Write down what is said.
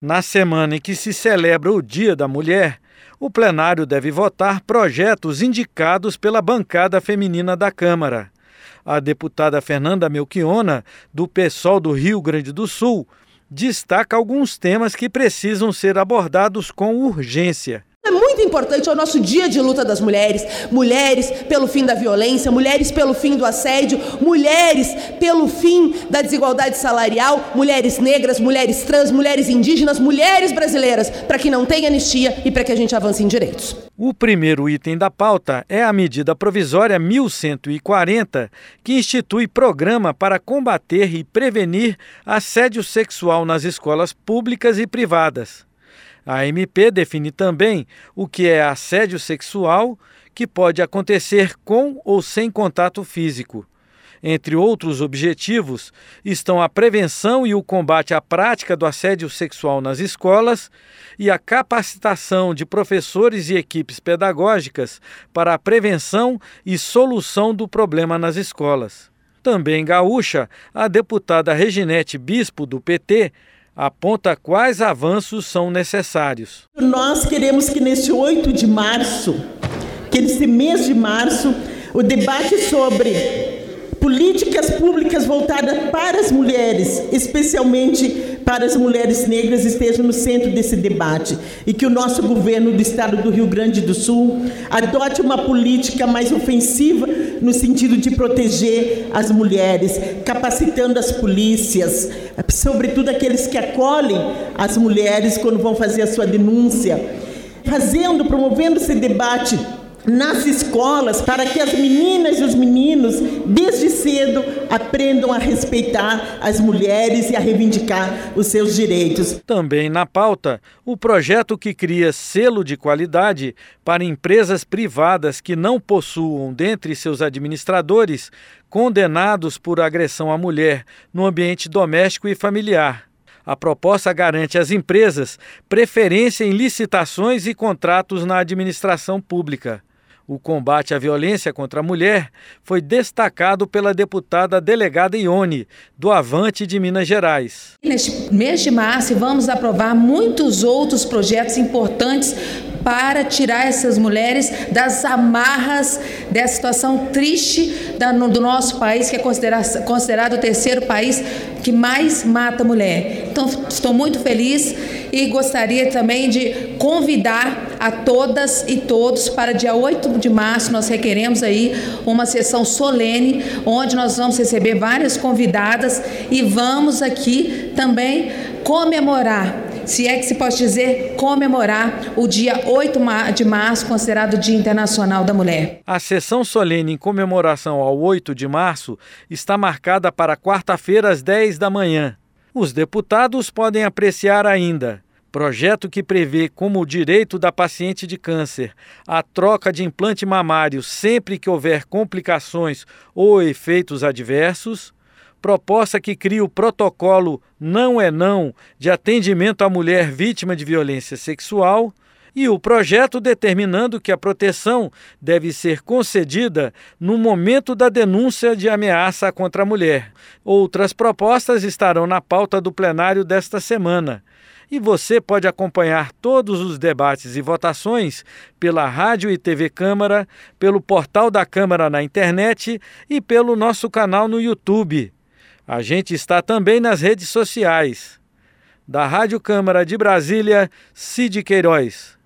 Na semana em que se celebra o Dia da Mulher, o plenário deve votar projetos indicados pela bancada feminina da Câmara. A deputada Fernanda Melchiona, do PSOL do Rio Grande do Sul, destaca alguns temas que precisam ser abordados com urgência. É muito importante, é o nosso dia de luta das mulheres. Mulheres pelo fim da violência, mulheres pelo fim do assédio, mulheres pelo fim da desigualdade salarial, mulheres negras, mulheres trans, mulheres indígenas, mulheres brasileiras, para que não tenha anistia e para que a gente avance em direitos. O primeiro item da pauta é a medida provisória 1140, que institui programa para combater e prevenir assédio sexual nas escolas públicas e privadas. A MP define também o que é assédio sexual, que pode acontecer com ou sem contato físico. Entre outros objetivos estão a prevenção e o combate à prática do assédio sexual nas escolas e a capacitação de professores e equipes pedagógicas para a prevenção e solução do problema nas escolas. Também gaúcha, a deputada Reginete Bispo, do PT, aponta quais avanços são necessários. Nós queremos que neste 8 de março, que nesse mês de março, o debate sobre políticas públicas voltadas para as mulheres, especialmente para as mulheres negras, esteja no centro desse debate. E que o nosso governo do estado do Rio Grande do Sul adote uma política mais ofensiva no sentido de proteger as mulheres, capacitando as polícias, sobretudo aqueles que acolhem as mulheres quando vão fazer a sua denúncia, fazendo, promovendo esse debate nas escolas para que as meninas e os meninos, desde cedo, aprendam a respeitar as mulheres e a reivindicar os seus direitos. Também na pauta, o projeto que cria selo de qualidade para empresas privadas que não possuam dentre seus administradores condenados por agressão à mulher no ambiente doméstico e familiar. A proposta garante às empresas preferência em licitações e contratos na administração pública. O combate à violência contra a mulher foi destacado pela deputada delegada Ione, do Avante de Minas Gerais. Neste mês de março, vamos aprovar muitos outros projetos importantes para tirar essas mulheres das amarras dessa situação triste do nosso país, que é considerado, considerado o terceiro país que mais mata mulher. Então, estou muito feliz e gostaria também de convidar a todas e todos para dia 8 de março nós requeremos aí uma sessão solene onde nós vamos receber várias convidadas e vamos aqui também comemorar se é que se pode dizer, comemorar o dia 8 de março, considerado o Dia Internacional da Mulher. A sessão solene em comemoração ao 8 de março está marcada para quarta-feira às 10 da manhã. Os deputados podem apreciar ainda projeto que prevê como direito da paciente de câncer a troca de implante mamário sempre que houver complicações ou efeitos adversos proposta que cria o protocolo Não é Não de atendimento à mulher vítima de violência sexual e o projeto determinando que a proteção deve ser concedida no momento da denúncia de ameaça contra a mulher. Outras propostas estarão na pauta do plenário desta semana. E você pode acompanhar todos os debates e votações pela Rádio e TV Câmara, pelo portal da Câmara na internet e pelo nosso canal no YouTube. A gente está também nas redes sociais. Da Rádio Câmara de Brasília, Cid Queiroz.